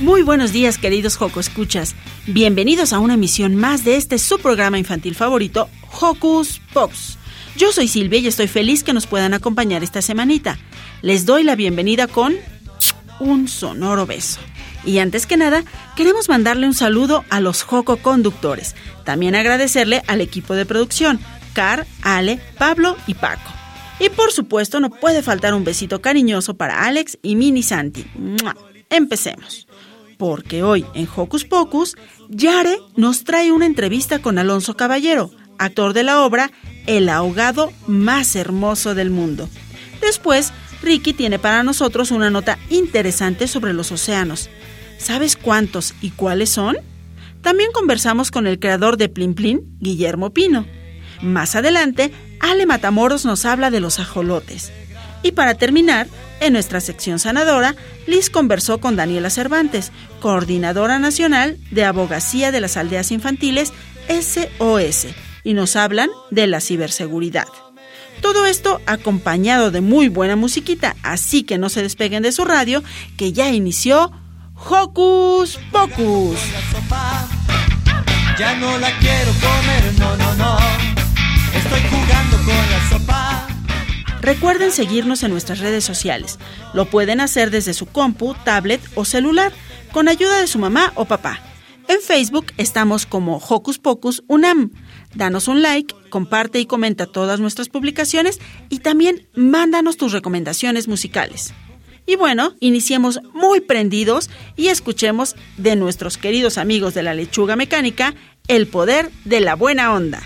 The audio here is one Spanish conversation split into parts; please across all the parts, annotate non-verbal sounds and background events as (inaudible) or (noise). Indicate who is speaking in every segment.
Speaker 1: Muy buenos días, queridos Joco Escuchas. Bienvenidos a una emisión más de este su programa infantil favorito, Hocus Pocus. Yo soy Silvia y estoy feliz que nos puedan acompañar esta semanita. Les doy la bienvenida con un sonoro beso. Y antes que nada, queremos mandarle un saludo a los Joco conductores. También agradecerle al equipo de producción, Car, Ale, Pablo y Paco. Y por supuesto, no puede faltar un besito cariñoso para Alex y Mini Santi. Empecemos porque hoy en Hocus Pocus, Yare nos trae una entrevista con Alonso Caballero, actor de la obra El ahogado más hermoso del mundo. Después, Ricky tiene para nosotros una nota interesante sobre los océanos. ¿Sabes cuántos y cuáles son? También conversamos con el creador de Plin Plin, Guillermo Pino. Más adelante, Ale Matamoros nos habla de los ajolotes. Y para terminar, en nuestra sección sanadora, Liz conversó con Daniela Cervantes, coordinadora nacional de abogacía de las aldeas infantiles SOS, y nos hablan de la ciberseguridad. Todo esto acompañado de muy buena musiquita, así que no se despeguen de su radio, que ya inició Hocus Pocus.
Speaker 2: Ya no la quiero comer, no, no, no. Estoy jugando con la sopa.
Speaker 1: Recuerden seguirnos en nuestras redes sociales. Lo pueden hacer desde su compu, tablet o celular, con ayuda de su mamá o papá. En Facebook estamos como Hocus Pocus Unam. Danos un like, comparte y comenta todas nuestras publicaciones y también mándanos tus recomendaciones musicales. Y bueno, iniciemos muy prendidos y escuchemos de nuestros queridos amigos de la lechuga mecánica el poder de la buena onda.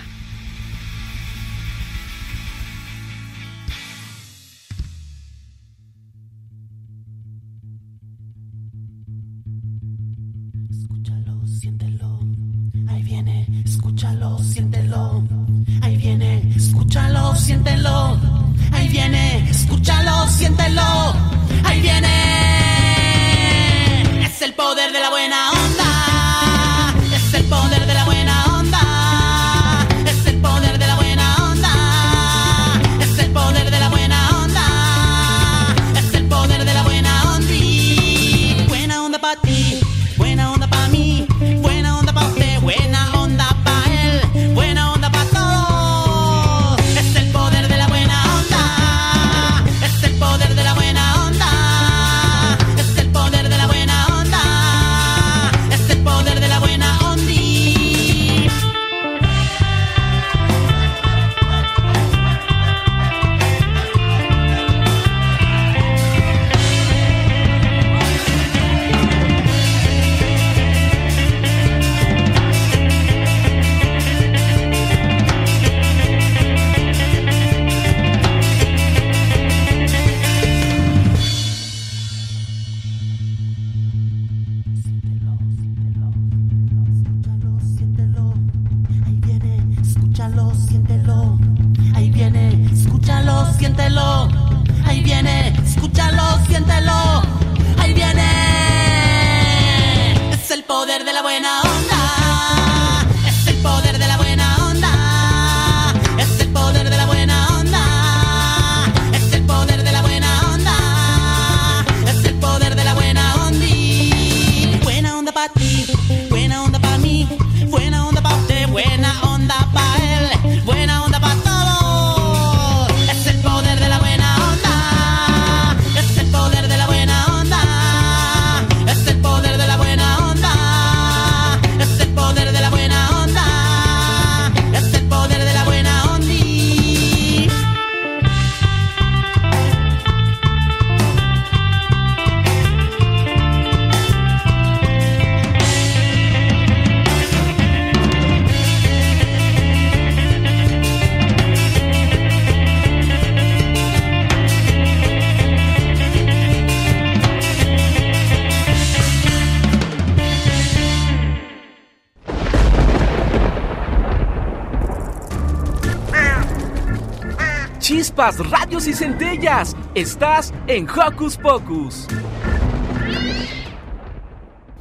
Speaker 3: Chispas, radios y centellas. Estás en Hocus Pocus.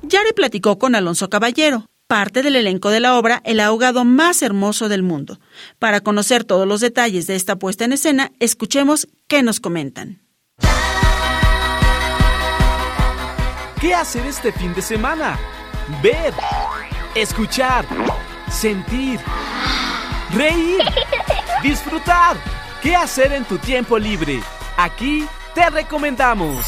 Speaker 4: Yare platicó con Alonso Caballero, parte del elenco de la obra El ahogado más hermoso del mundo. Para conocer todos los detalles de esta puesta en escena, escuchemos qué nos comentan.
Speaker 3: ¿Qué hacer este fin de semana? Ver, escuchar, sentir, reír, disfrutar. ¿Qué hacer en tu tiempo libre? Aquí te recomendamos.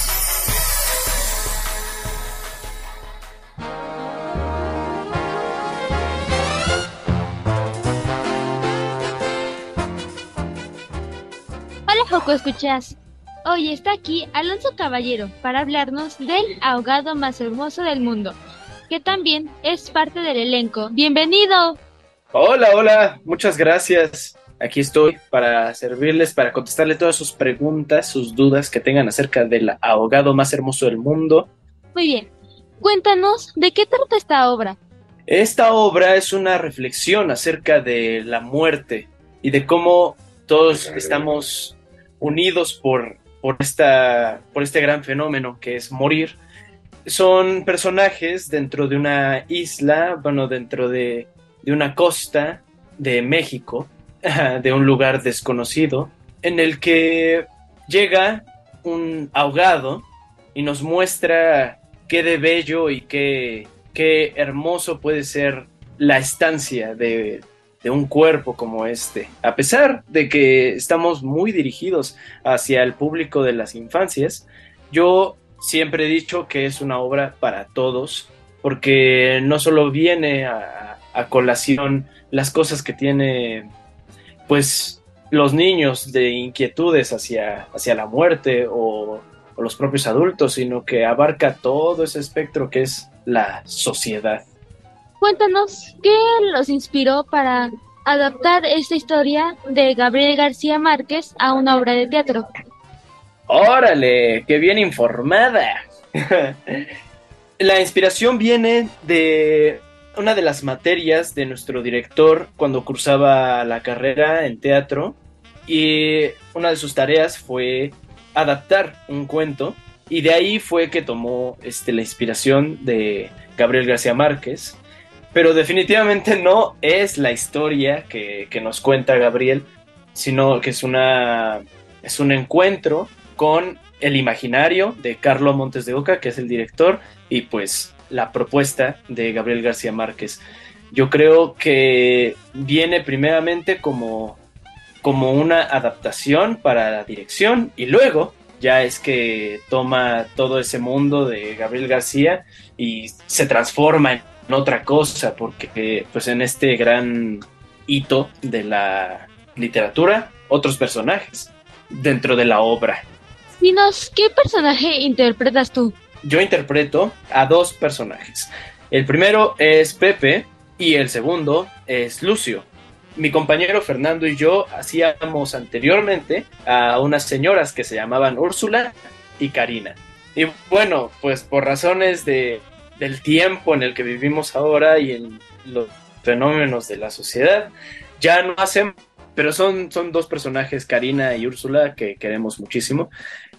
Speaker 5: Hola Joco, escuchas. Hoy está aquí Alonso Caballero para hablarnos del ahogado más hermoso del mundo, que también es parte del elenco. ¡Bienvenido!
Speaker 6: Hola, hola, muchas gracias. Aquí estoy para servirles, para contestarle todas sus preguntas, sus dudas que tengan acerca del ahogado más hermoso del mundo.
Speaker 5: Muy bien. Cuéntanos, ¿de qué trata esta obra?
Speaker 6: Esta obra es una reflexión acerca de la muerte y de cómo todos estamos unidos por, por, esta, por este gran fenómeno que es morir. Son personajes dentro de una isla, bueno, dentro de, de una costa de México, (laughs) de un lugar desconocido, en el que llega un ahogado y nos muestra qué de bello y qué, qué hermoso puede ser la estancia de, de un cuerpo como este. A pesar de que estamos muy dirigidos hacia el público de las infancias, yo siempre he dicho que es una obra para todos, porque no solo viene a, a colación las cosas que tiene pues los niños de inquietudes hacia, hacia la muerte o, o los propios adultos, sino que abarca todo ese espectro que es la sociedad.
Speaker 5: Cuéntanos, ¿qué los inspiró para adaptar esta historia de Gabriel García Márquez a una obra de teatro?
Speaker 6: Órale, qué bien informada. (laughs) la inspiración viene de una de las materias de nuestro director cuando cursaba la carrera en teatro y una de sus tareas fue adaptar un cuento y de ahí fue que tomó este, la inspiración de Gabriel García Márquez. Pero definitivamente (laughs) no es la historia que, que, nos cuenta Gabriel, sino que es, una, es un encuentro con el imaginario de Carlo Montes de Oca, que es el director, y pues la propuesta de Gabriel García Márquez. Yo creo que viene primeramente como, como una adaptación para la dirección y luego ya es que toma todo ese mundo de Gabriel García y se transforma en otra cosa, porque pues en este gran hito de la literatura, otros personajes dentro de la obra.
Speaker 5: Dinos, ¿qué personaje interpretas tú?
Speaker 6: Yo interpreto a dos personajes. El primero es Pepe y el segundo es Lucio. Mi compañero Fernando y yo hacíamos anteriormente a unas señoras que se llamaban Úrsula y Karina. Y bueno, pues por razones de del tiempo en el que vivimos ahora y en los fenómenos de la sociedad, ya no hacen, pero son, son dos personajes, Karina y Úrsula, que queremos muchísimo.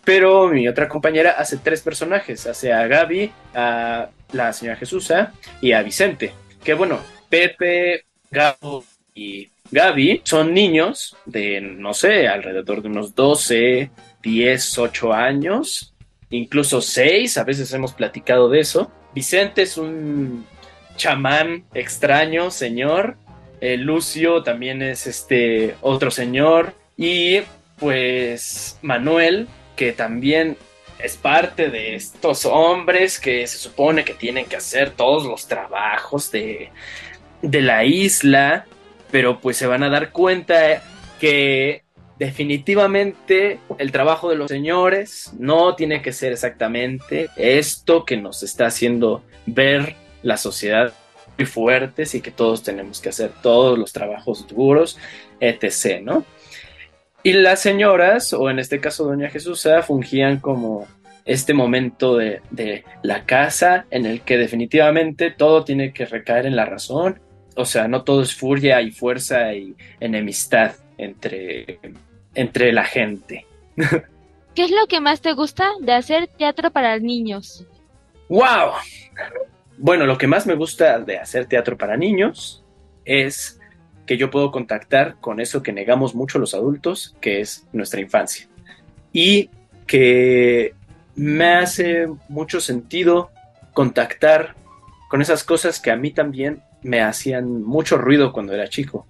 Speaker 6: Pero mi otra compañera hace tres personajes, hace a Gaby, a la señora Jesusa y a Vicente. Que bueno, Pepe, Gabo y Gaby son niños de, no sé, alrededor de unos 12, 10, 8 años, incluso 6, a veces hemos platicado de eso. Vicente es un chamán extraño, señor. Eh, Lucio también es este otro señor. Y pues Manuel, que también es parte de estos hombres que se supone que tienen que hacer todos los trabajos de, de la isla, pero pues se van a dar cuenta que definitivamente el trabajo de los señores no tiene que ser exactamente esto que nos está haciendo ver la sociedad muy fuertes y que todos tenemos que hacer todos los trabajos duros, etc., ¿no? Y las señoras, o en este caso Doña Jesús, fungían como este momento de, de, la casa en el que definitivamente todo tiene que recaer en la razón, o sea, no todo es furia y fuerza y enemistad entre entre la gente.
Speaker 5: ¿Qué es lo que más te gusta de hacer teatro para niños?
Speaker 6: ¡Wow! Bueno, lo que más me gusta de hacer teatro para niños es que yo puedo contactar con eso que negamos mucho los adultos, que es nuestra infancia. Y que me hace mucho sentido contactar con esas cosas que a mí también me hacían mucho ruido cuando era chico.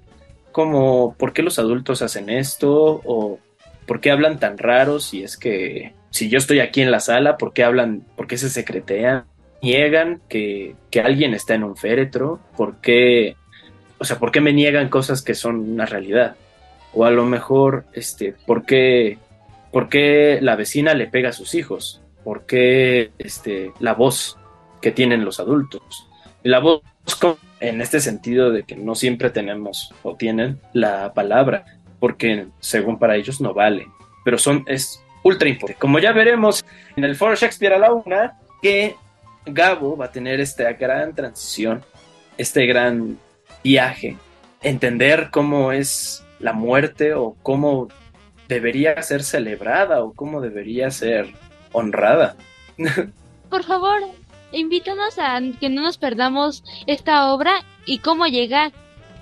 Speaker 6: Como, ¿por qué los adultos hacen esto? ¿O por qué hablan tan raros? Si es que, si yo estoy aquí en la sala, ¿por qué hablan, por qué se secretean? ¿Niegan que, que alguien está en un féretro? ¿Por qué o sea, ¿por qué me niegan cosas que son una realidad? O a lo mejor, este, ¿por qué, por qué la vecina le pega a sus hijos? ¿Por qué este, la voz que tienen los adultos? La voz en este sentido de que no siempre tenemos o tienen la palabra, porque según para ellos no vale, pero son, es ultra importante. Como ya veremos en el Foro Shakespeare a la una, que Gabo va a tener esta gran transición, este gran viaje, entender cómo es la muerte o cómo debería ser celebrada o cómo debería ser honrada. (laughs)
Speaker 5: Por favor, invítanos a que no nos perdamos esta obra y cómo llegar.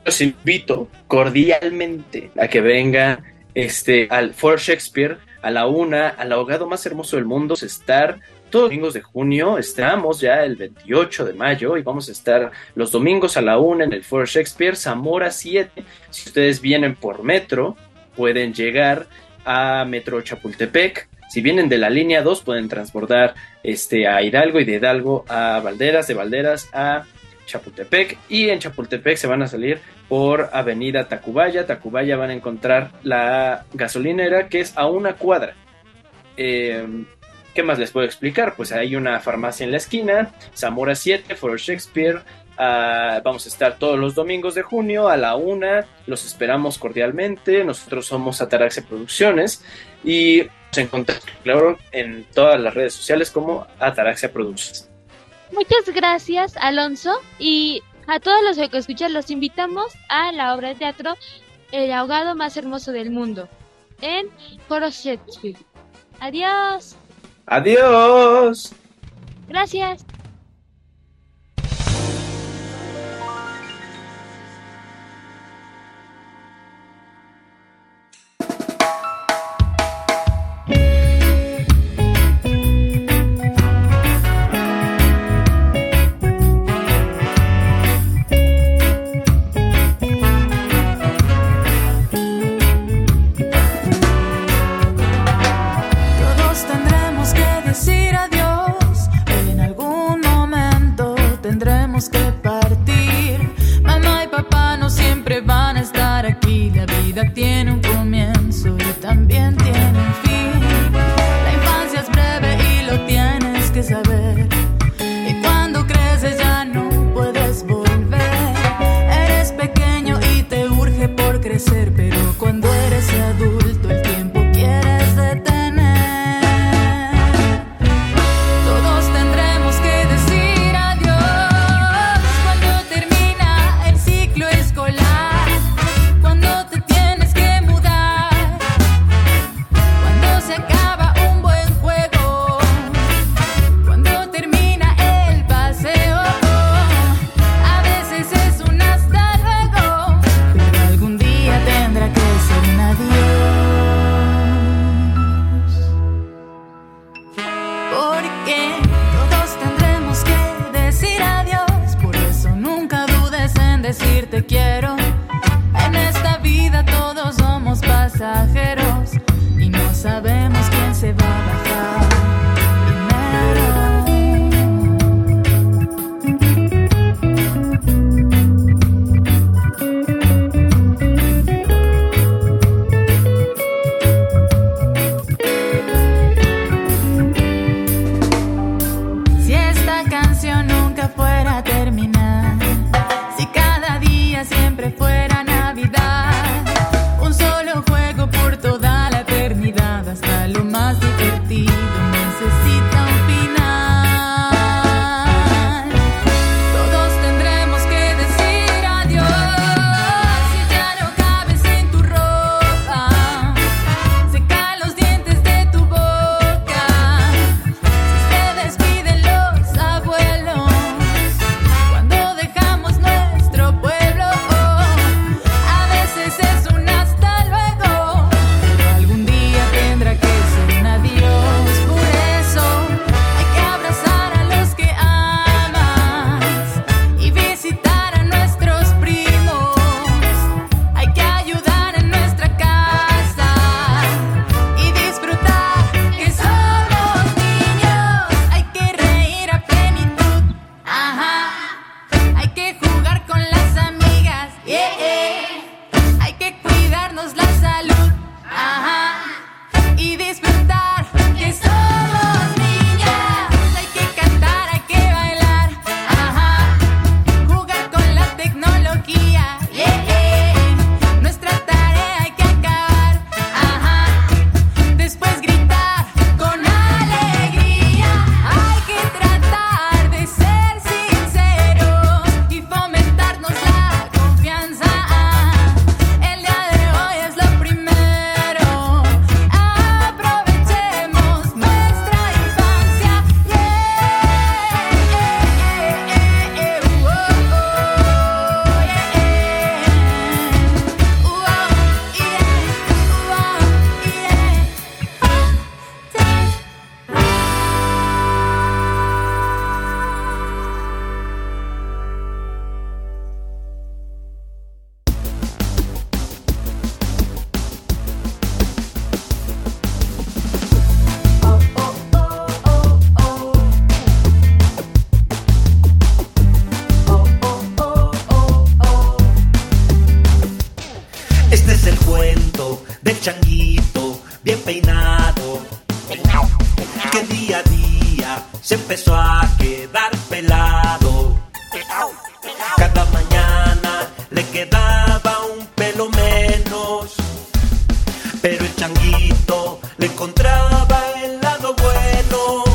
Speaker 6: Los invito cordialmente a que vengan este, al Fort Shakespeare a la una, al ahogado más hermoso del mundo, estar todos los domingos de junio. Estamos ya el 28 de mayo y vamos a estar los domingos a la una en el Foro Shakespeare, Zamora 7. Si ustedes vienen por metro, pueden llegar a Metro Chapultepec. Si vienen de la línea 2, pueden transbordar este, a Hidalgo y de Hidalgo a Valderas, de Valderas a Chapultepec. Y en Chapultepec se van a salir por Avenida Tacubaya. Tacubaya van a encontrar la gasolinera que es a una cuadra. Eh, ¿Qué más les puedo explicar? Pues hay una farmacia en la esquina, Zamora 7, For Shakespeare. Ah, vamos a estar todos los domingos de junio a la una. Los esperamos cordialmente. Nosotros somos Ataraxia Producciones y nos encontramos, claro, en todas las redes sociales como Ataraxia Producciones.
Speaker 5: Muchas gracias, Alonso. Y a todos los que escuchan, los invitamos a la obra de teatro El ahogado más hermoso del mundo en Foro Shakespeare. Adiós.
Speaker 6: Adiós.
Speaker 5: Gracias.
Speaker 7: Pero el changuito le encontraba el lado bueno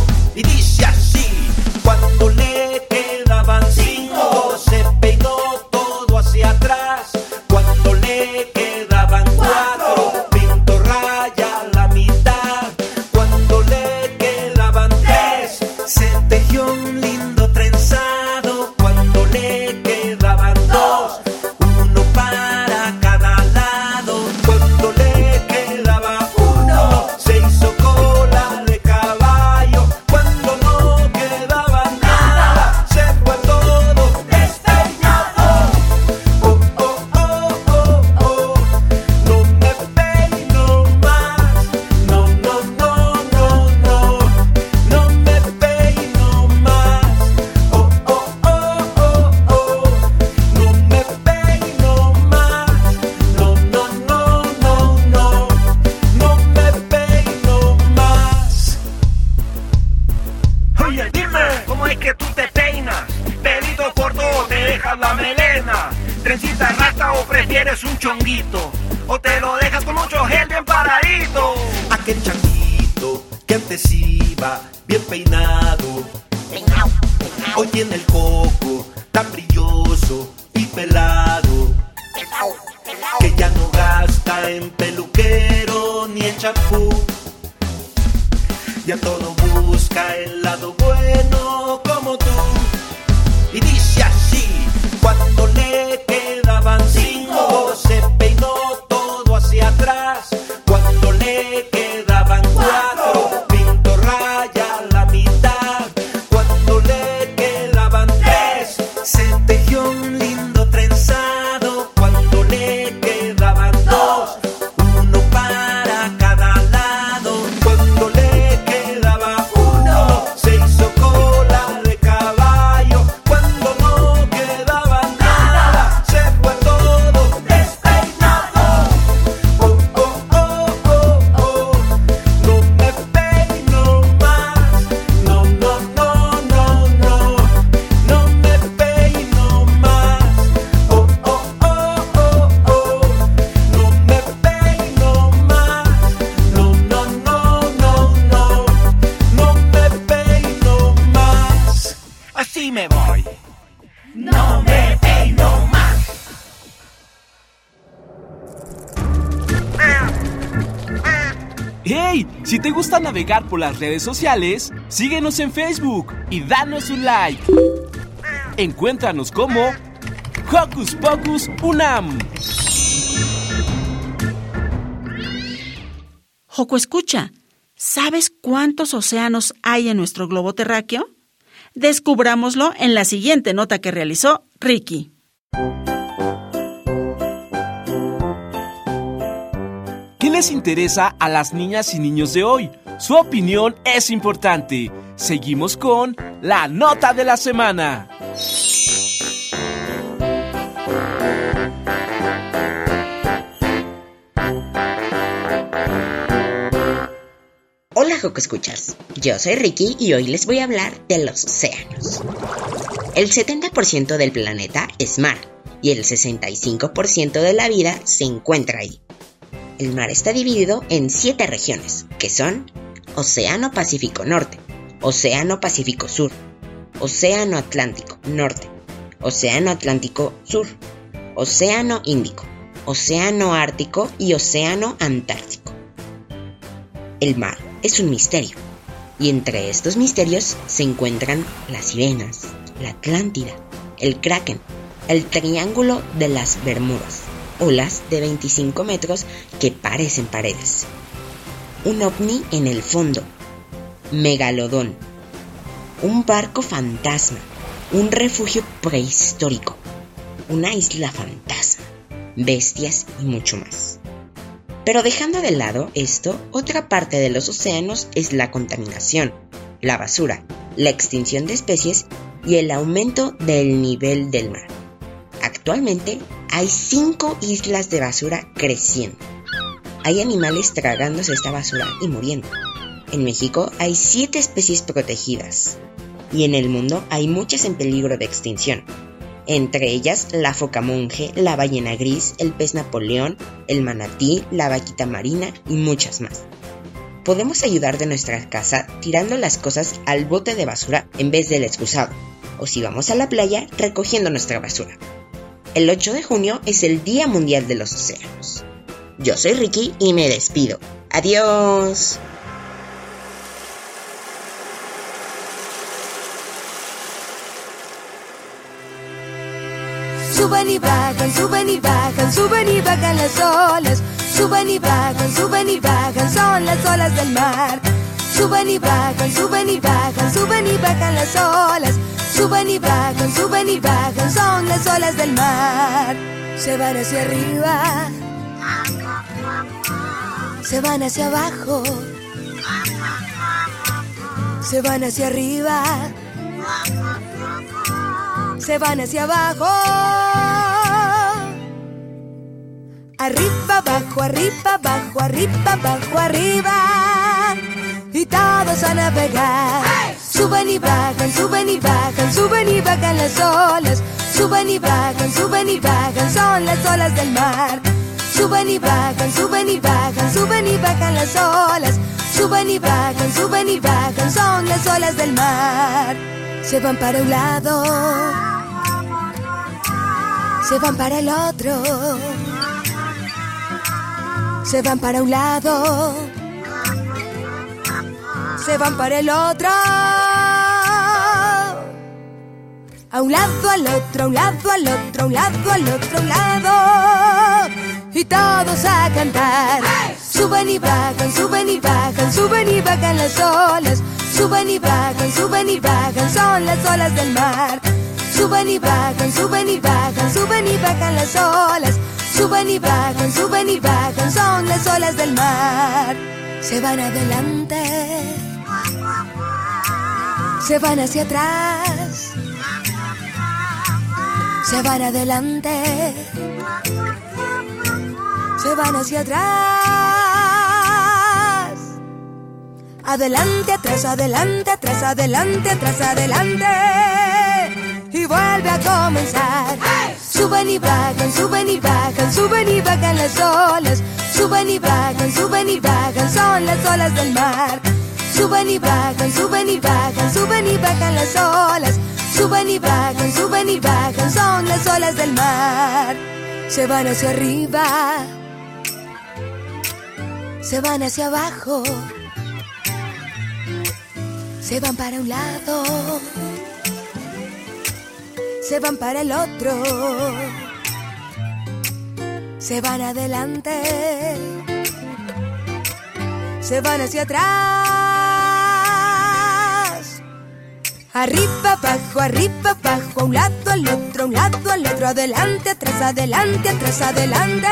Speaker 3: navegar por las redes sociales, síguenos en Facebook y danos un like. Encuéntranos como Hocus Pocus Unam.
Speaker 4: Joco, escucha. ¿Sabes cuántos océanos hay en nuestro globo terráqueo? Descubrámoslo en la siguiente nota que realizó Ricky.
Speaker 3: ¿Qué les interesa a las niñas y niños de hoy? Su opinión es importante. Seguimos con la nota de la semana.
Speaker 8: Hola Joco Escuchas, yo soy Ricky y hoy les voy a hablar de los océanos. El 70% del planeta es mar y el 65% de la vida se encuentra ahí. El mar está dividido en 7 regiones, que son Océano Pacífico Norte, Océano Pacífico Sur, Océano Atlántico Norte, Océano Atlántico Sur, Océano Índico, Océano Ártico y Océano Antártico. El mar es un misterio, y entre estos misterios se encuentran las sirenas, la Atlántida, el Kraken, el Triángulo de las Bermudas, olas de 25 metros que parecen paredes, un ovni en el fondo, Megalodón, un barco fantasma, un refugio prehistórico, una isla fantasma, bestias y mucho más. Pero dejando de lado esto, otra parte de los océanos es la contaminación, la basura, la extinción de especies y el aumento del nivel del mar. Actualmente hay cinco islas de basura creciendo. Hay animales tragándose esta basura y muriendo. En México hay siete especies protegidas y en el mundo hay muchas en peligro de extinción, entre ellas la foca monje, la ballena gris, el pez Napoleón, el manatí, la vaquita marina y muchas más. Podemos ayudar de nuestra casa tirando las cosas al bote de basura en vez del excusado, o si vamos a la playa, recogiendo nuestra basura. El 8 de junio es el Día Mundial de los Océanos. Yo soy Ricky y me despido. Adiós.
Speaker 9: Suben y bajan, suben y bajan, suben y bajan las olas. Suben y bajan, suben y bajan, son las olas del mar. Suben y bajan, suben y bajan, suben y bajan las olas. Suben y bajan, suben y bajan, son las olas del mar. Se van hacia arriba, se van hacia abajo, se van hacia arriba, se van hacia abajo. Arriba, abajo, arriba, abajo, arriba, abajo, arriba. Y todos a navegar. Suben y bajan, suben y bajan, suben y bajan las olas. Suben y bajan, suben y bajan, son las olas del mar. Suben y bajan, suben y bajan, suben y bajan las olas. Suben y bajan, suben y bajan, son las olas del mar. Se van para un lado, se van para el otro se van para un lado, se van para el otro. A un lado, al otro, a un lado, al otro, a un lado, al otro, a un lado. Y todos a cantar. Suben y bajan, suben y bajan, suben y bajan las olas. Suben y bajan, suben y bajan, son las olas del mar. Suben y bajan, suben y bajan, suben y bajan las olas. Suben y bajan, suben y bajan, son las olas del mar. Se van adelante, se van hacia atrás, se van adelante, se van hacia atrás. Adelante, atrás, adelante, atrás, adelante, atrás, adelante. Y vuelve a comenzar. Suben y bajan, suben y bajan, suben y bajan las olas. Suben y bajan, suben y bajan, son las olas del mar. Suben y bajan, suben y bajan, suben y bajan las olas. Suben y bajan, suben y bajan, son las olas del mar. Se van hacia arriba, se van hacia abajo, se van para un lado se van para el otro, se van adelante, se van hacia atrás, arriba, abajo, arriba, abajo, a un lado, al otro, a un lado, al otro, adelante, atrás, adelante, atrás, adelante,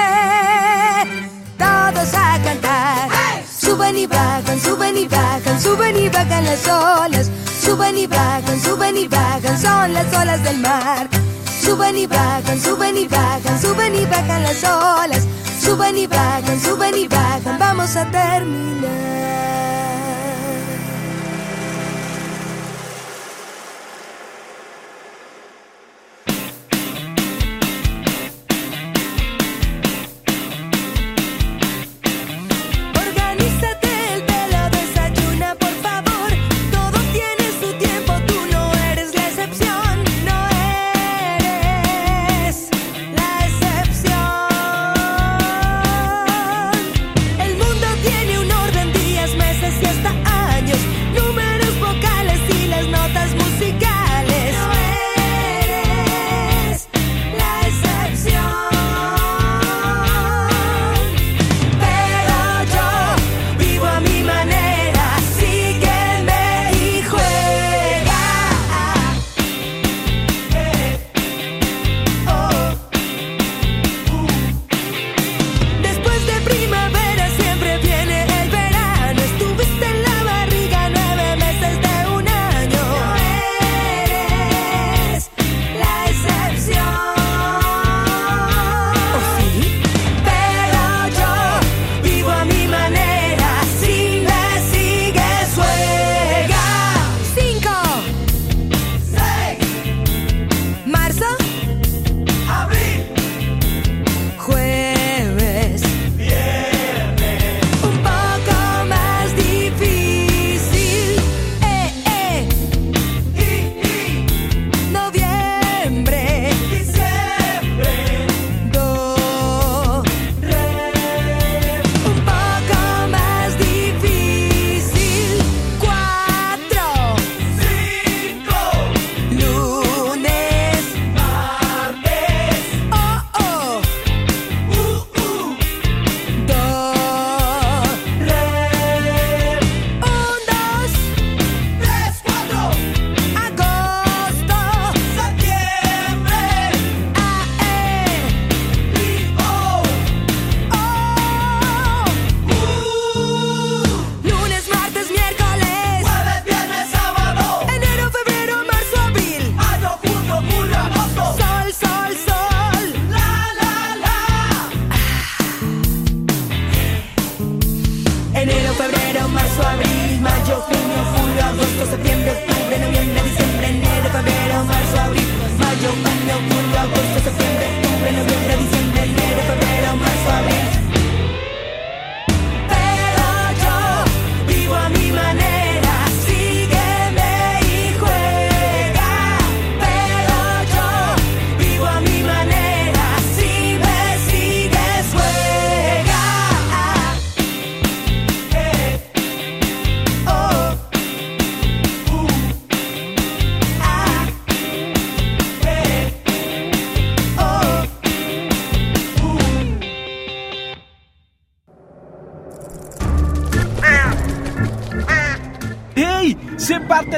Speaker 9: todos a cantar. Suben y bajan, suben y bajan, suben y bajan las olas. Suben y bajan, suben y bajan, son las olas del mar. Suben y bajan, suben y bajan, suben y bajan las olas. Suben y bajan, suben y bajan, vamos a terminar.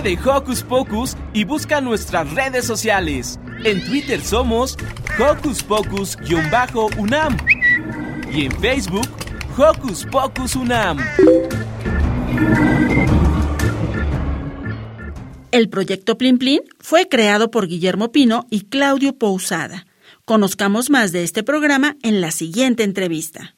Speaker 3: De Hocus Pocus y busca nuestras redes sociales. En Twitter somos Hocus Pocus-UNAM y en Facebook Hocus Pocus UNAM.
Speaker 4: El proyecto Plin Plin fue creado por Guillermo Pino y Claudio Pousada. Conozcamos más de este programa en la siguiente entrevista.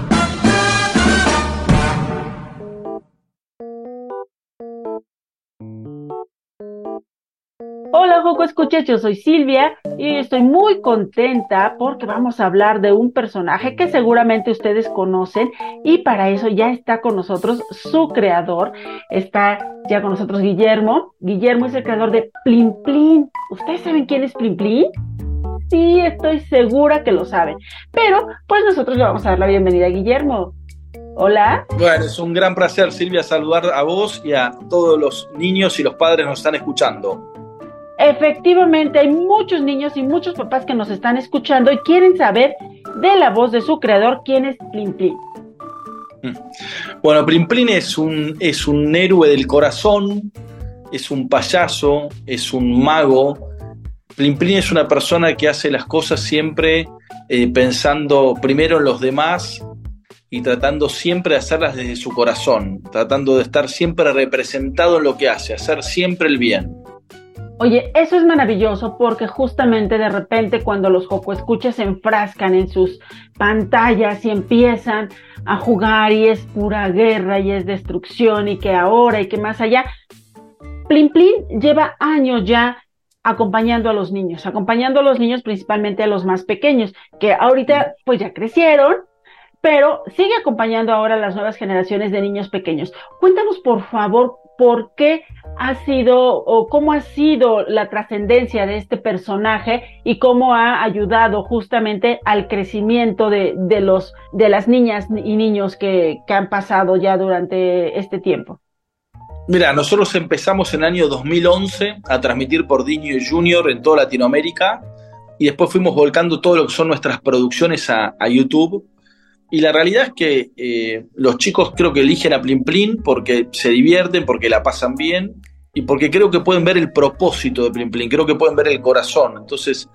Speaker 4: Hola Joco Escuchas, yo soy Silvia y estoy muy contenta porque vamos a hablar de un personaje que seguramente ustedes conocen y para eso ya está con nosotros su creador, está ya con nosotros Guillermo. Guillermo es el creador de Plin Plin. ¿Ustedes saben quién es Plin Plin? Sí, estoy segura que lo saben. Pero pues nosotros le vamos a dar la bienvenida a Guillermo. Hola.
Speaker 10: Bueno, es un gran placer, Silvia, saludar a vos y a todos los niños y los padres que nos están escuchando.
Speaker 4: Efectivamente, hay muchos niños y muchos papás que nos están escuchando y quieren saber de la voz de su creador quién es Plin Plin.
Speaker 10: Bueno, Plin Plin es un, es un héroe del corazón, es un payaso, es un mago. Plin Plin es una persona que hace las cosas siempre eh, pensando primero en los demás y tratando siempre de hacerlas desde su corazón, tratando de estar siempre representado en lo que hace, hacer siempre el bien.
Speaker 4: Oye, eso es maravilloso porque justamente de repente cuando los Joco Escuchas se enfrascan en sus pantallas y empiezan a jugar y es pura guerra y es destrucción y que ahora y que más allá, Plin Plin lleva años ya acompañando a los niños, acompañando a los niños principalmente a los más pequeños, que ahorita pues ya crecieron, pero sigue acompañando ahora a las nuevas generaciones de niños pequeños. Cuéntanos por favor por qué ha sido o cómo ha sido la trascendencia de este personaje y cómo ha ayudado justamente al crecimiento de, de los de las niñas y niños que, que han pasado ya durante este tiempo.
Speaker 10: Mira, nosotros empezamos en el año 2011 a transmitir por Diño Junior en toda Latinoamérica y después fuimos volcando todo lo que son nuestras producciones a, a YouTube. Y la realidad es que eh, los chicos creo que eligen a Plin Plin porque se divierten, porque la pasan bien y porque creo que pueden ver el propósito de Plin Plin, creo que pueden ver el corazón. Entonces,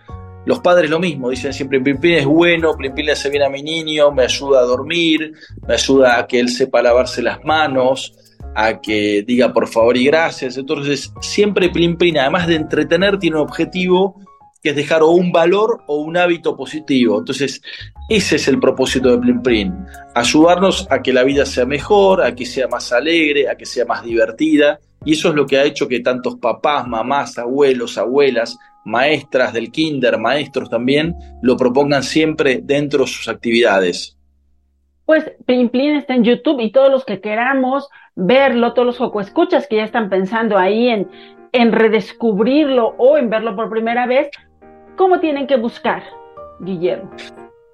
Speaker 10: los padres lo mismo, dicen siempre, Plin Plin es bueno, Plin Plin le hace bien a mi niño, me ayuda a dormir, me ayuda a que él sepa lavarse las manos, a que diga por favor y gracias. Entonces, siempre Plin Plin, además de entretener, tiene un objetivo que es dejar o un valor o un hábito positivo. Entonces, ese es el propósito de Plin Plin, ayudarnos a que la vida sea mejor, a que sea más alegre, a que sea más divertida. Y eso es lo que ha hecho que tantos papás, mamás, abuelos, abuelas, maestras del kinder, maestros también, lo propongan siempre dentro de sus actividades.
Speaker 4: Pues Plin Plin está en YouTube y todos los que queramos verlo, todos los Joco Escuchas que ya están pensando ahí en, en redescubrirlo o en verlo por primera vez, ¿cómo tienen que buscar, Guillermo?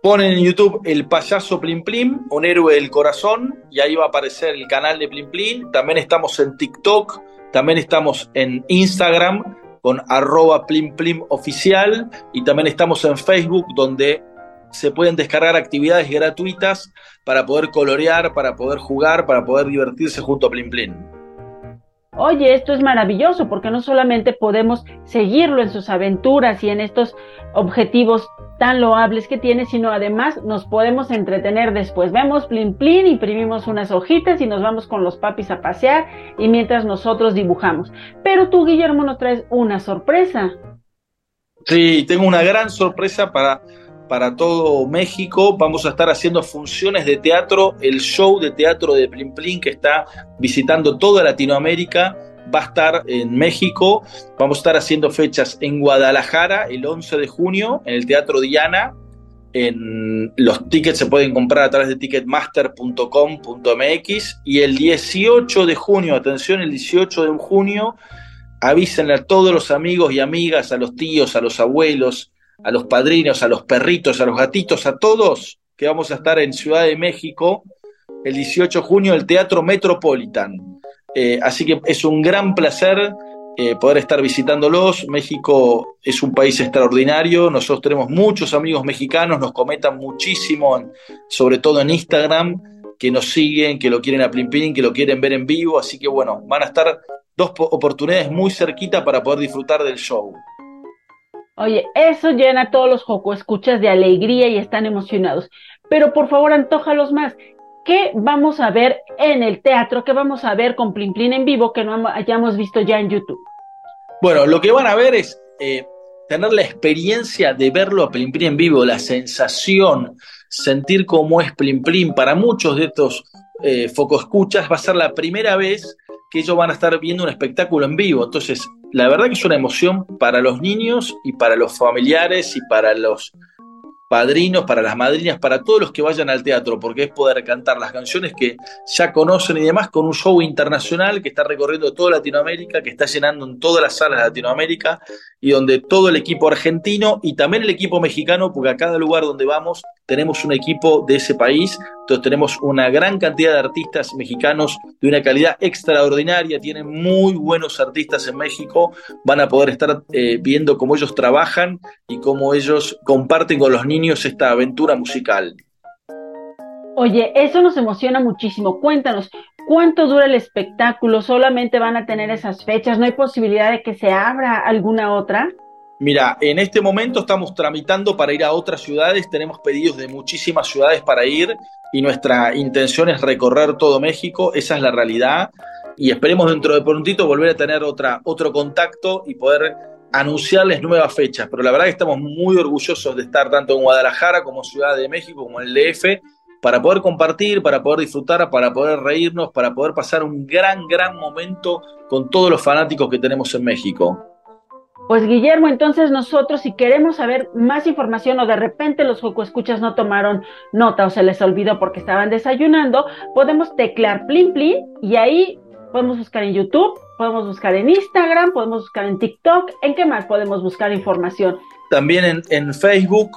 Speaker 10: Ponen en YouTube el payaso Plin Plin, un héroe del corazón, y ahí va a aparecer el canal de Plin Plin. También estamos en TikTok, también estamos en Instagram con arroba Plin Plin oficial, y también estamos en Facebook donde se pueden descargar actividades gratuitas para poder colorear, para poder jugar, para poder divertirse junto a Plin Plin.
Speaker 4: Oye, esto es maravilloso porque no solamente podemos seguirlo en sus aventuras y en estos objetivos tan loables que tiene, sino además nos podemos entretener después. Vemos plin plin, imprimimos unas hojitas y nos vamos con los papis a pasear y mientras nosotros dibujamos. Pero tú, Guillermo, nos traes una sorpresa.
Speaker 10: Sí, tengo una gran sorpresa para, para todo México. Vamos a estar haciendo funciones de teatro, el show de teatro de Plin Plin que está visitando toda Latinoamérica. Va a estar en México. Vamos a estar haciendo fechas en Guadalajara el 11 de junio en el Teatro Diana. En, los tickets se pueden comprar a través de ticketmaster.com.mx y el 18 de junio, atención, el 18 de junio avísenle a todos los amigos y amigas, a los tíos, a los abuelos, a los padrinos, a los perritos, a los gatitos, a todos que vamos a estar en Ciudad de México el 18 de junio el Teatro Metropolitan. Eh, así que es un gran placer eh, poder estar visitándolos. México es un país extraordinario. Nosotros tenemos muchos amigos mexicanos, nos comentan muchísimo, sobre todo en Instagram, que nos siguen, que lo quieren a Plin que lo quieren ver en vivo. Así que bueno, van a estar dos oportunidades muy cerquita para poder disfrutar del show.
Speaker 4: Oye, eso llena a todos los Joco escuchas de alegría y están emocionados. Pero por favor, antójalos más. ¿Qué vamos a ver en el teatro? ¿Qué vamos a ver con Plin Plin en vivo que no hayamos visto ya en YouTube?
Speaker 10: Bueno, lo que van a ver es eh, tener la experiencia de verlo a Plin Plin en vivo, la sensación, sentir cómo es Plin Plin. Para muchos de estos eh, foco escuchas va a ser la primera vez que ellos van a estar viendo un espectáculo en vivo. Entonces, la verdad que es una emoción para los niños y para los familiares y para los padrinos, para las madrinas, para todos los que vayan al teatro, porque es poder cantar las canciones que ya conocen y demás con un show internacional que está recorriendo toda Latinoamérica, que está llenando en todas las salas de Latinoamérica y donde todo el equipo argentino y también el equipo mexicano, porque a cada lugar donde vamos tenemos un equipo de ese país, entonces tenemos una gran cantidad de artistas mexicanos de una calidad extraordinaria, tienen muy buenos artistas en México, van a poder estar eh, viendo cómo ellos trabajan y cómo ellos comparten con los niños esta aventura musical.
Speaker 4: Oye, eso nos emociona muchísimo. Cuéntanos, ¿cuánto dura el espectáculo? ¿Solamente van a tener esas fechas? ¿No hay posibilidad de que se abra alguna otra?
Speaker 10: Mira, en este momento estamos tramitando para ir a otras ciudades, tenemos pedidos de muchísimas ciudades para ir y nuestra intención es recorrer todo México, esa es la realidad. Y esperemos dentro de prontito volver a tener otra, otro contacto y poder anunciarles nuevas fechas, pero la verdad que estamos muy orgullosos de estar tanto en Guadalajara como Ciudad de México, como en el DF, para poder compartir, para poder disfrutar, para poder reírnos, para poder pasar un gran, gran momento con todos los fanáticos que tenemos en México.
Speaker 4: Pues Guillermo, entonces nosotros si queremos saber más información o de repente los Escuchas no tomaron nota o se les olvidó porque estaban desayunando, podemos teclear Plin Plin y ahí podemos buscar en YouTube, podemos buscar en Instagram, podemos buscar en TikTok, ¿en qué más podemos buscar información?
Speaker 10: También en, en Facebook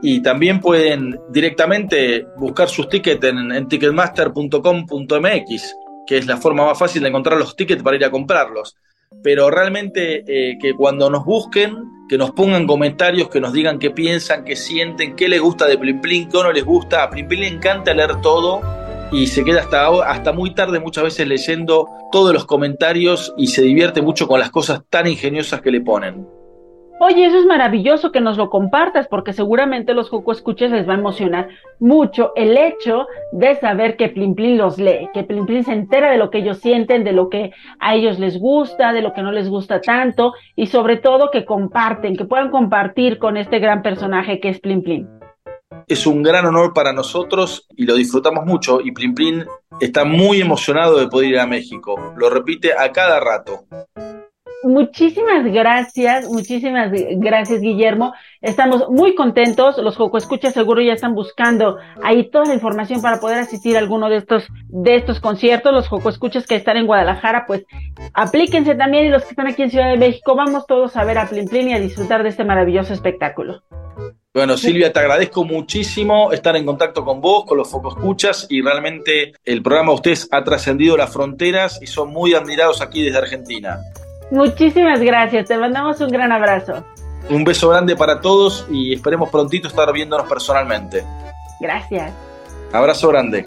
Speaker 10: y también pueden directamente buscar sus tickets en, en ticketmaster.com.mx, que es la forma más fácil de encontrar los tickets para ir a comprarlos pero realmente eh, que cuando nos busquen, que nos pongan comentarios, que nos digan qué piensan, qué sienten, qué les gusta de Plin Plin, qué no les gusta. A Plin Plin le encanta leer todo y se queda hasta, hasta muy tarde muchas veces leyendo todos los comentarios y se divierte mucho con las cosas tan ingeniosas que le ponen.
Speaker 4: Oye, eso es maravilloso que nos lo compartas, porque seguramente los Joco Escuchas les va a emocionar mucho el hecho de saber que Plin Plin los lee, que Plin Plin se entera de lo que ellos sienten, de lo que a ellos les gusta, de lo que no les gusta tanto, y sobre todo que comparten, que puedan compartir con este gran personaje que es Plin Plin.
Speaker 10: Es un gran honor para nosotros y lo disfrutamos mucho, y Plin Plin está muy emocionado de poder ir a México. Lo repite a cada rato.
Speaker 4: Muchísimas gracias, muchísimas gracias Guillermo. Estamos muy contentos. Los Joco Escucha seguro ya están buscando ahí toda la información para poder asistir a alguno de estos de estos conciertos. Los Joco Escuchas que están en Guadalajara, pues aplíquense también y los que están aquí en Ciudad de México, vamos todos a ver a Plin Plin y a disfrutar de este maravilloso espectáculo.
Speaker 10: Bueno, Silvia, te agradezco muchísimo estar en contacto con vos, con los Foco Escuchas y realmente el programa de ustedes ha trascendido las fronteras y son muy admirados aquí desde Argentina.
Speaker 4: Muchísimas gracias, te mandamos un gran abrazo.
Speaker 10: Un beso grande para todos y esperemos prontito estar viéndonos personalmente.
Speaker 4: Gracias.
Speaker 10: Abrazo grande.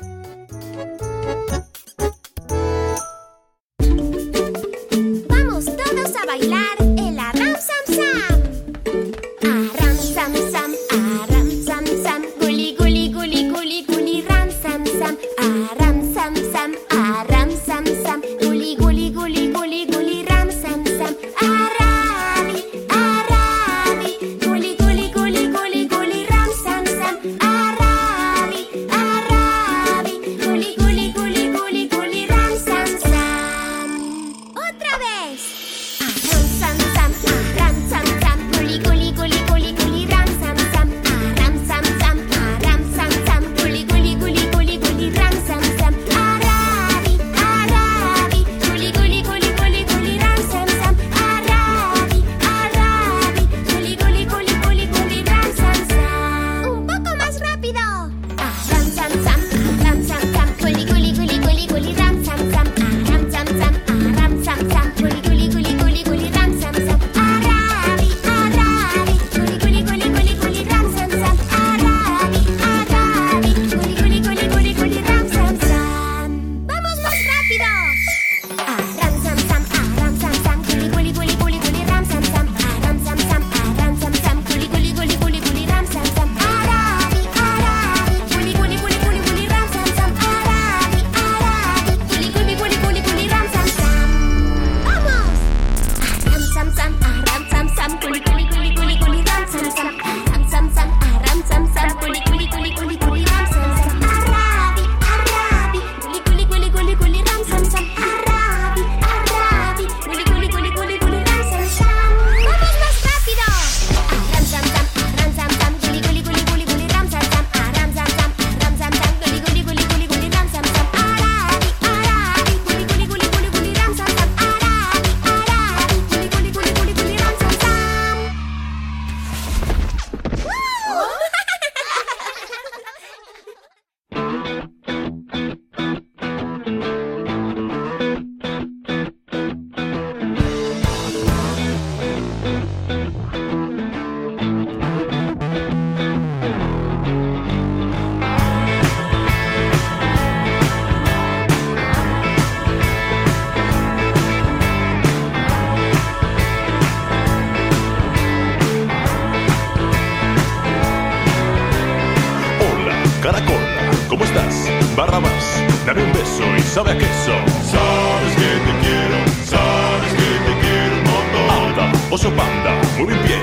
Speaker 11: Dame un beso y sabe a queso. Sabes que te quiero, sabes que te quiero un montón. Anda, oso panda, muy bien pie.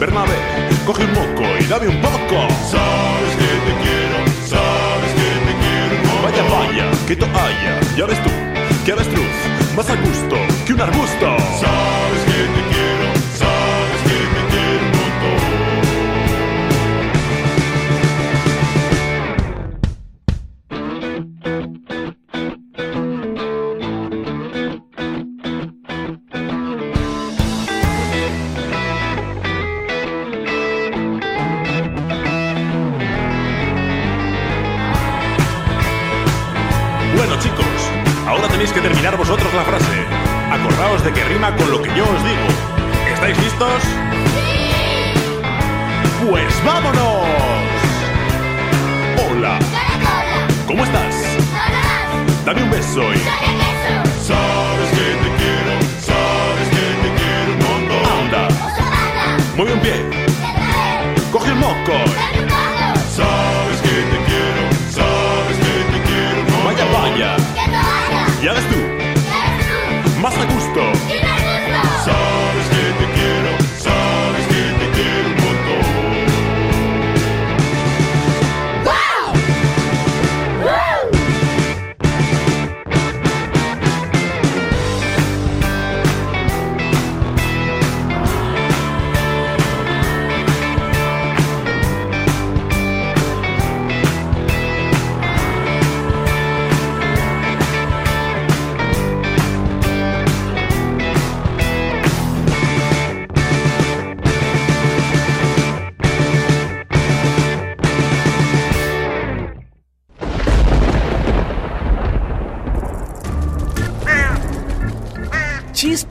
Speaker 11: Bernabé, coge un moco y dame un poco. Sabes que te quiero, sabes que te quiero un montón. Vaya, vaya, que toalla, ya ves tú, que avestruz, más a gusto que un arbusto. Sabes que te quiero,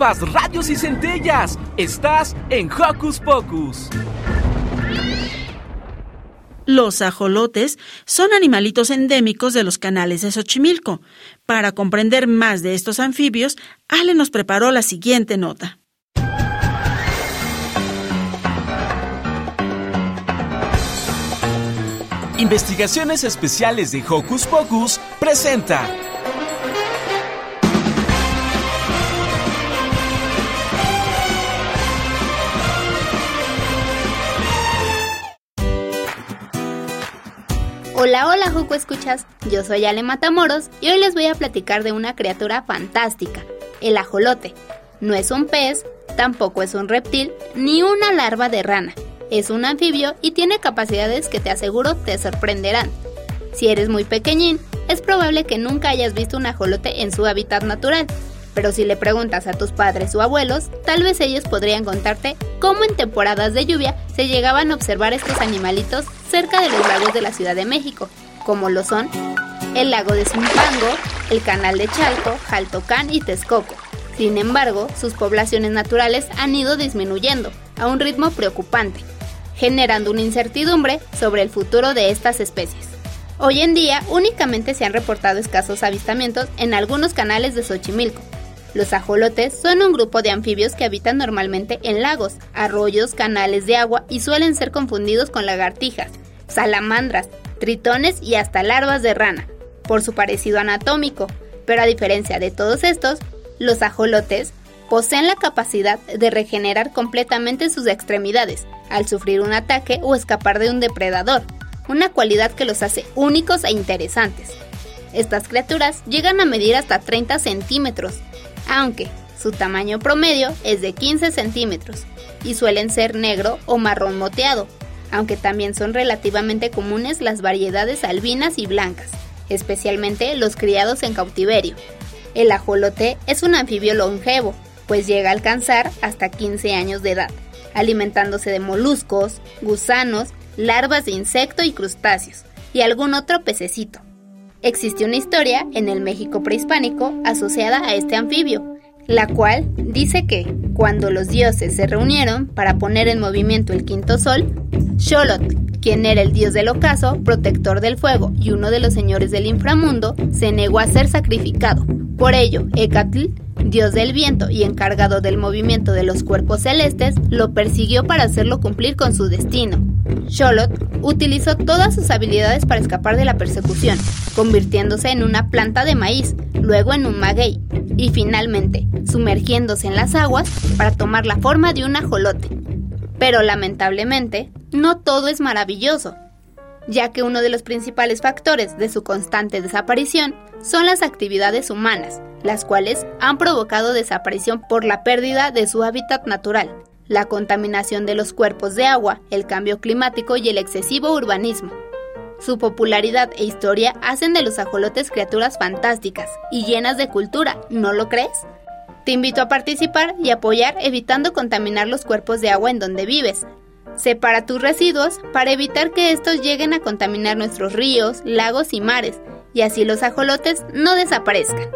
Speaker 3: Chispas, radios y centellas. Estás en Hocus Pocus.
Speaker 4: Los ajolotes son animalitos endémicos de los canales de Xochimilco. Para comprender más de estos anfibios, Ale nos preparó la siguiente nota.
Speaker 3: Investigaciones Especiales de Hocus Pocus presenta.
Speaker 12: Hola, hola, Juco Escuchas. Yo soy Ale Matamoros y hoy les voy a platicar de una criatura fantástica, el ajolote. No es un pez, tampoco es un reptil, ni una larva de rana. Es un anfibio y tiene capacidades que te aseguro te sorprenderán. Si eres muy pequeñín, es probable que nunca hayas visto un ajolote en su hábitat natural. Pero si le preguntas a tus padres o abuelos, tal vez ellos podrían contarte cómo en temporadas de lluvia se llegaban a observar estos animalitos cerca de los lagos de la Ciudad de México, como lo son el lago de Zumpango, el canal de Chalco, Jaltocán y Texcoco. Sin embargo, sus poblaciones naturales han ido disminuyendo a un ritmo preocupante, generando una incertidumbre sobre el futuro de estas especies. Hoy en día únicamente se han reportado escasos avistamientos en algunos canales de Xochimilco. Los ajolotes son un grupo de anfibios que habitan normalmente en lagos, arroyos, canales de agua y suelen ser confundidos con lagartijas, salamandras, tritones y hasta larvas de rana, por su parecido anatómico. Pero a diferencia de todos estos, los ajolotes poseen la capacidad de regenerar completamente sus extremidades al sufrir un ataque o escapar de un depredador, una cualidad que los hace únicos e interesantes. Estas criaturas llegan a medir hasta 30 centímetros, aunque su tamaño promedio es de 15 centímetros y suelen ser negro o marrón moteado, aunque también son relativamente comunes las variedades albinas y blancas, especialmente los criados en cautiverio. El ajolote es un anfibio longevo, pues llega a alcanzar hasta 15 años de edad, alimentándose de moluscos, gusanos, larvas de insecto y crustáceos, y algún otro pececito. Existe una historia en el México prehispánico asociada a este anfibio, la cual dice que, cuando los dioses se reunieron para poner en movimiento el quinto sol, Xolotl, quien era el dios del ocaso, protector del fuego y uno de los señores del inframundo, se negó a ser sacrificado. Por ello, Ecatl, dios del viento y encargado del movimiento de los cuerpos celestes, lo persiguió para hacerlo cumplir con su destino. Sholot utilizó todas sus habilidades para escapar de la persecución, convirtiéndose en una planta de maíz, luego en un maguey y finalmente sumergiéndose en las aguas para tomar la forma de un ajolote. Pero lamentablemente, no todo es maravilloso, ya que uno de los principales factores de su constante desaparición son las actividades humanas, las cuales han provocado desaparición por la pérdida de su hábitat natural, la contaminación de los cuerpos de agua, el cambio climático y el excesivo urbanismo. Su popularidad e historia hacen de los ajolotes criaturas fantásticas y llenas de cultura, ¿no lo crees? Te invito a participar y apoyar evitando contaminar los cuerpos de agua en donde vives. Separa tus residuos para evitar que estos lleguen a contaminar nuestros ríos, lagos y mares, y así los ajolotes no desaparezcan.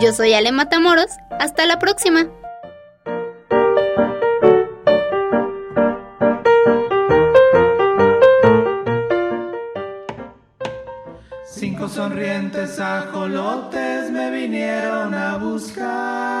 Speaker 12: Yo soy Ale Matamoros, hasta la próxima.
Speaker 2: Cinco sonrientes ajolotes me vinieron a buscar.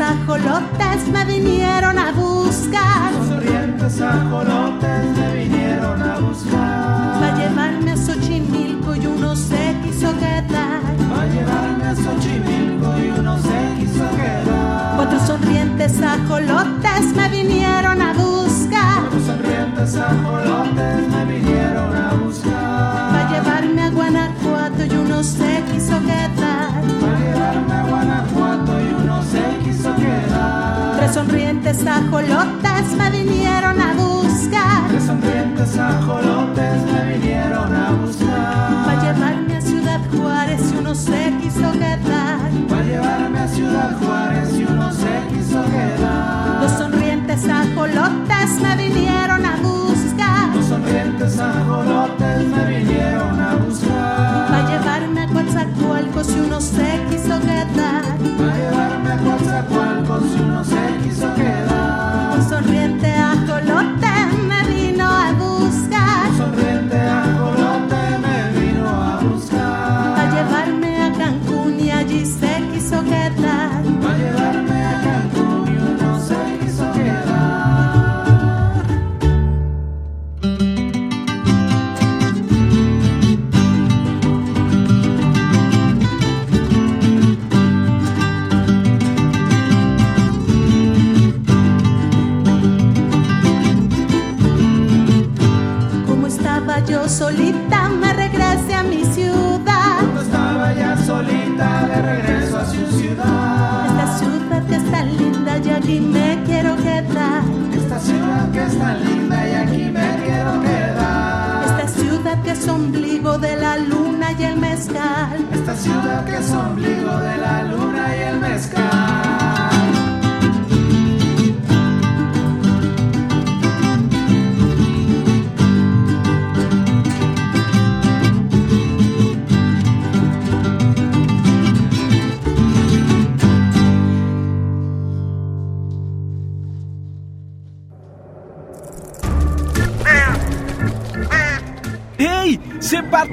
Speaker 13: Ajolotes me vinieron a buscar.
Speaker 2: Sonrientes ajolotes me vinieron a buscar.
Speaker 13: Va a llevarme a Xochimilco y uno se quiso quedar.
Speaker 2: Va a llevarme a Xochimilco y uno se quiso quedar.
Speaker 13: Cuatro sonrientes ajolotes me vinieron a buscar.
Speaker 2: Cuatro sonrientes ajolotes me vinieron a buscar.
Speaker 13: Va a llevarme a Guanajuato y uno se quiso quedar.
Speaker 2: Va a llevarme a Guanajuato y uno
Speaker 13: sonrientes ajolotes me vinieron a buscar.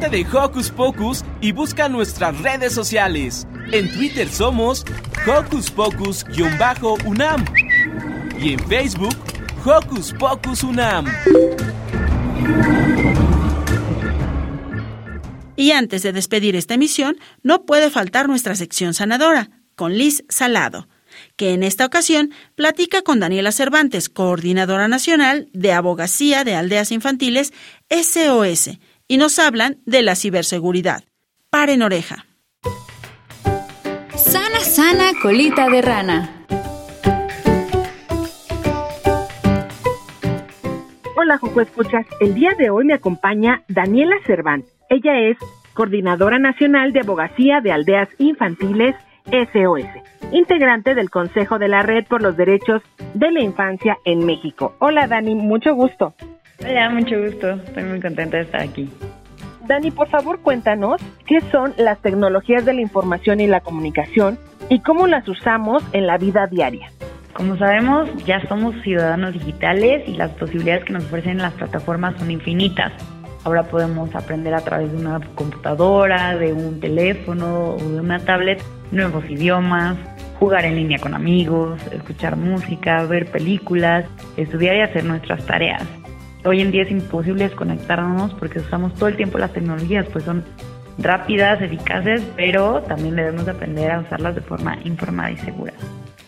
Speaker 2: De
Speaker 3: Hocus Pocus y busca nuestras redes sociales. En Twitter somos Hocus Pocus-UNAM y en Facebook Hocus Pocus UNAM.
Speaker 4: Y antes de despedir esta emisión, no puede faltar nuestra sección sanadora, con Liz Salado, que en esta ocasión platica con Daniela Cervantes, coordinadora nacional de Abogacía de Aldeas Infantiles SOS, y nos hablan de la ciberseguridad. Paren oreja.
Speaker 14: Sana, sana, colita de rana.
Speaker 15: Hola, Joco Escuchas. El día de hoy me acompaña Daniela Cervantes. Ella es coordinadora nacional de abogacía de aldeas infantiles SOS, integrante del Consejo de la Red por los Derechos de la Infancia en México. Hola, Dani, mucho gusto.
Speaker 16: Hola, mucho gusto. Estoy muy contenta de estar aquí.
Speaker 15: Dani, por favor, cuéntanos qué son las tecnologías de la información y la comunicación y cómo las usamos en la vida diaria.
Speaker 16: Como sabemos, ya somos ciudadanos digitales y las posibilidades que nos ofrecen las plataformas son infinitas. Ahora podemos aprender a través de una computadora, de un teléfono o de una tablet nuevos idiomas, jugar en línea con amigos, escuchar música, ver películas, estudiar y hacer nuestras tareas. Hoy en día es imposible desconectarnos porque usamos todo el tiempo las tecnologías, pues son rápidas, eficaces, pero también debemos aprender a usarlas de forma informada y segura.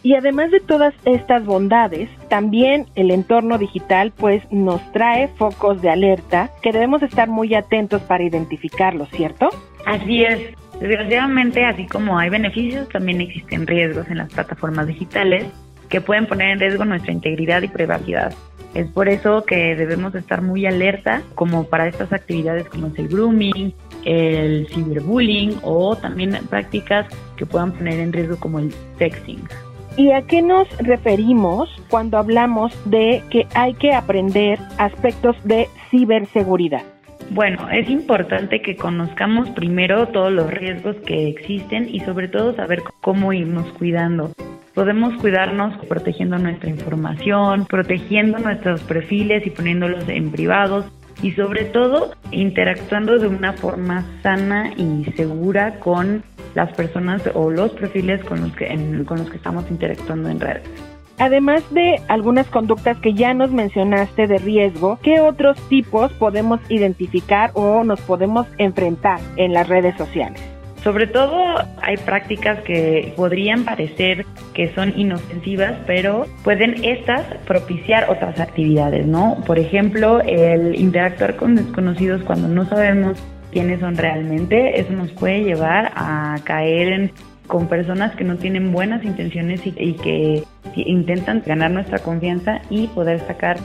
Speaker 15: Y además de todas estas bondades, también el entorno digital pues nos trae focos de alerta que debemos estar muy atentos para identificarlos, ¿cierto?
Speaker 16: Así es. Desgraciadamente, así como hay beneficios, también existen riesgos en las plataformas digitales que pueden poner en riesgo nuestra integridad y privacidad. Es por eso que debemos estar muy alerta como para estas actividades como es el grooming, el ciberbullying o también prácticas que puedan poner en riesgo como el sexting.
Speaker 15: ¿Y a qué nos referimos cuando hablamos de que hay que aprender aspectos de ciberseguridad?
Speaker 16: Bueno, es importante que conozcamos primero todos los riesgos que existen y sobre todo saber cómo irnos cuidando. Podemos cuidarnos protegiendo nuestra información, protegiendo nuestros perfiles y poniéndolos en privados y sobre todo interactuando de una forma sana y segura con las personas o los perfiles con los que, en- con los que estamos interactuando en redes.
Speaker 15: Además de algunas conductas que ya nos mencionaste de riesgo, ¿qué otros tipos podemos identificar o nos podemos enfrentar en las redes sociales?
Speaker 16: Sobre todo hay prácticas que podrían parecer que son inofensivas, pero pueden estas propiciar otras actividades, ¿no? Por ejemplo, el interactuar con desconocidos cuando no sabemos quiénes son realmente, eso nos puede llevar a caer en, con personas que no tienen buenas intenciones y, y que intentan ganar nuestra confianza y poder sacar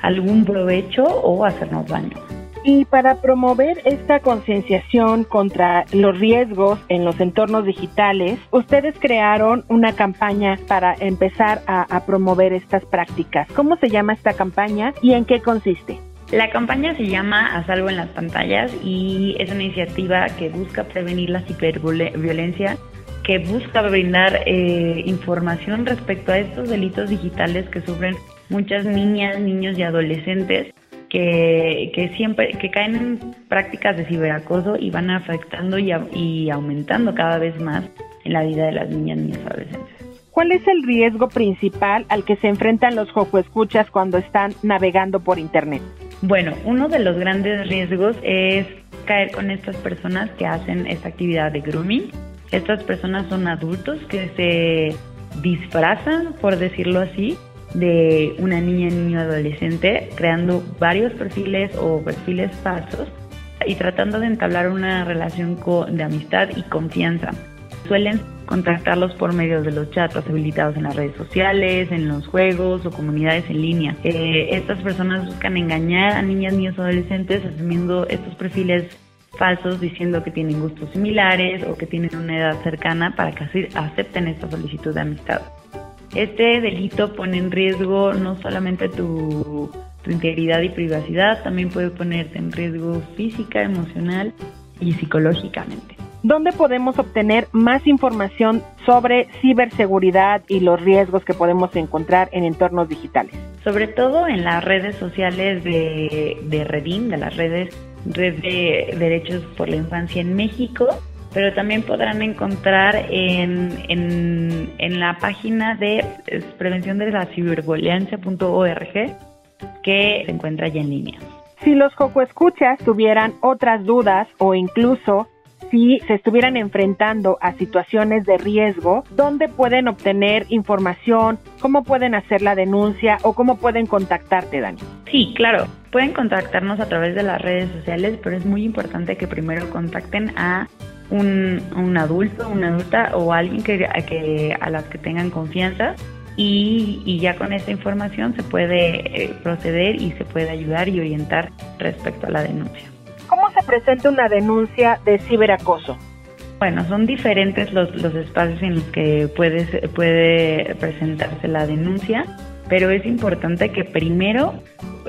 Speaker 16: algún provecho o hacernos daño.
Speaker 15: Y para promover esta concienciación contra los riesgos en los entornos digitales, ustedes crearon una campaña para empezar a, promover estas prácticas. ¿Cómo se llama esta campaña y en qué consiste?
Speaker 16: La campaña se llama A Salvo en las Pantallas y es una iniciativa que busca prevenir la ciberviolencia, que busca brindar eh, información respecto a estos delitos digitales que sufren muchas niñas, niños y adolescentes que, que siempre que caen en prácticas de ciberacoso y van afectando y, a- y aumentando cada vez más en la vida de las niñas, niños y adolescentes.
Speaker 15: ¿Cuál es el riesgo principal al que se enfrentan los escuchas cuando están navegando por internet?
Speaker 16: Bueno, uno de los grandes riesgos es caer con estas personas que hacen esta actividad de grooming. Estas personas son adultos que se disfrazan, por decirlo así, de una niña, niño, adolescente, creando varios perfiles o perfiles falsos y tratando de entablar una relación de amistad y confianza. Suelen contactarlos por medio de los chats habilitados en las redes sociales, en los juegos o comunidades en línea. Eh, estas personas buscan engañar a niñas, niños adolescentes asumiendo estos perfiles falsos diciendo que tienen gustos similares o que tienen una edad cercana para que así acepten esta solicitud de amistad. Este delito pone en riesgo no solamente tu, tu integridad y privacidad, también puede ponerte en riesgo física, emocional y psicológicamente.
Speaker 15: ¿Dónde podemos obtener más información sobre ciberseguridad y los riesgos que podemos encontrar en entornos digitales?
Speaker 16: Sobre todo en las redes sociales de, de Redim, de las redes Red de Derechos por la Infancia en México, pero también podrán encontrar en, en, en la página de prevención de la ciberviolencia.org que se encuentra ya en línea.
Speaker 15: Si los escuchas tuvieran otras dudas o incluso si se estuvieran enfrentando a situaciones de riesgo, ¿dónde pueden obtener información? ¿Cómo pueden hacer la denuncia o cómo pueden contactarte, Dani?
Speaker 16: Sí, claro. Pueden contactarnos a través de las redes sociales, pero es muy importante que primero contacten a un, un adulto, una adulta o alguien que, que a las que tengan confianza y, y ya con esta información se puede eh, proceder y se puede ayudar y orientar respecto a la denuncia.
Speaker 15: ¿Cómo se presenta una denuncia de ciberacoso?
Speaker 16: Bueno, son diferentes los, los espacios en los que puede, puede presentarse la denuncia, pero es importante que primero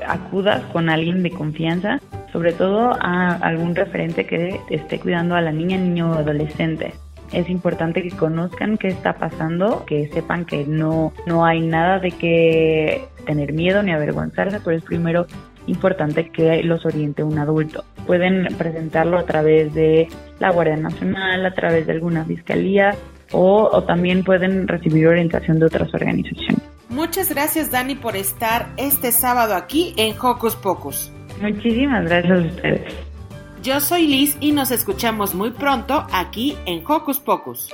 Speaker 16: acudas con alguien de confianza, sobre todo a algún referente que esté cuidando a la niña, niño o adolescente. Es importante que conozcan qué está pasando, que sepan que no, no hay nada de que tener miedo ni avergonzarse, pero es primero importante que los oriente un adulto. Pueden presentarlo a través de la Guardia Nacional, a través de alguna fiscalía o, o también pueden recibir orientación de otras organizaciones.
Speaker 17: Muchas gracias Dani por estar este sábado aquí en Hocus Pocus.
Speaker 16: Muchísimas gracias a ustedes.
Speaker 17: Yo soy Liz y nos escuchamos muy pronto aquí en Hocus Pocus.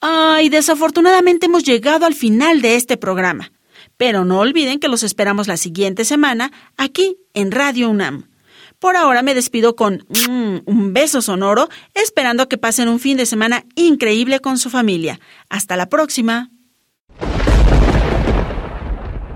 Speaker 1: Ay, desafortunadamente hemos llegado al final de este programa. Pero no olviden que los esperamos la siguiente semana aquí en Radio UNAM. Por ahora me despido con mm, un beso sonoro, esperando que pasen un fin de semana increíble con su familia. Hasta la próxima.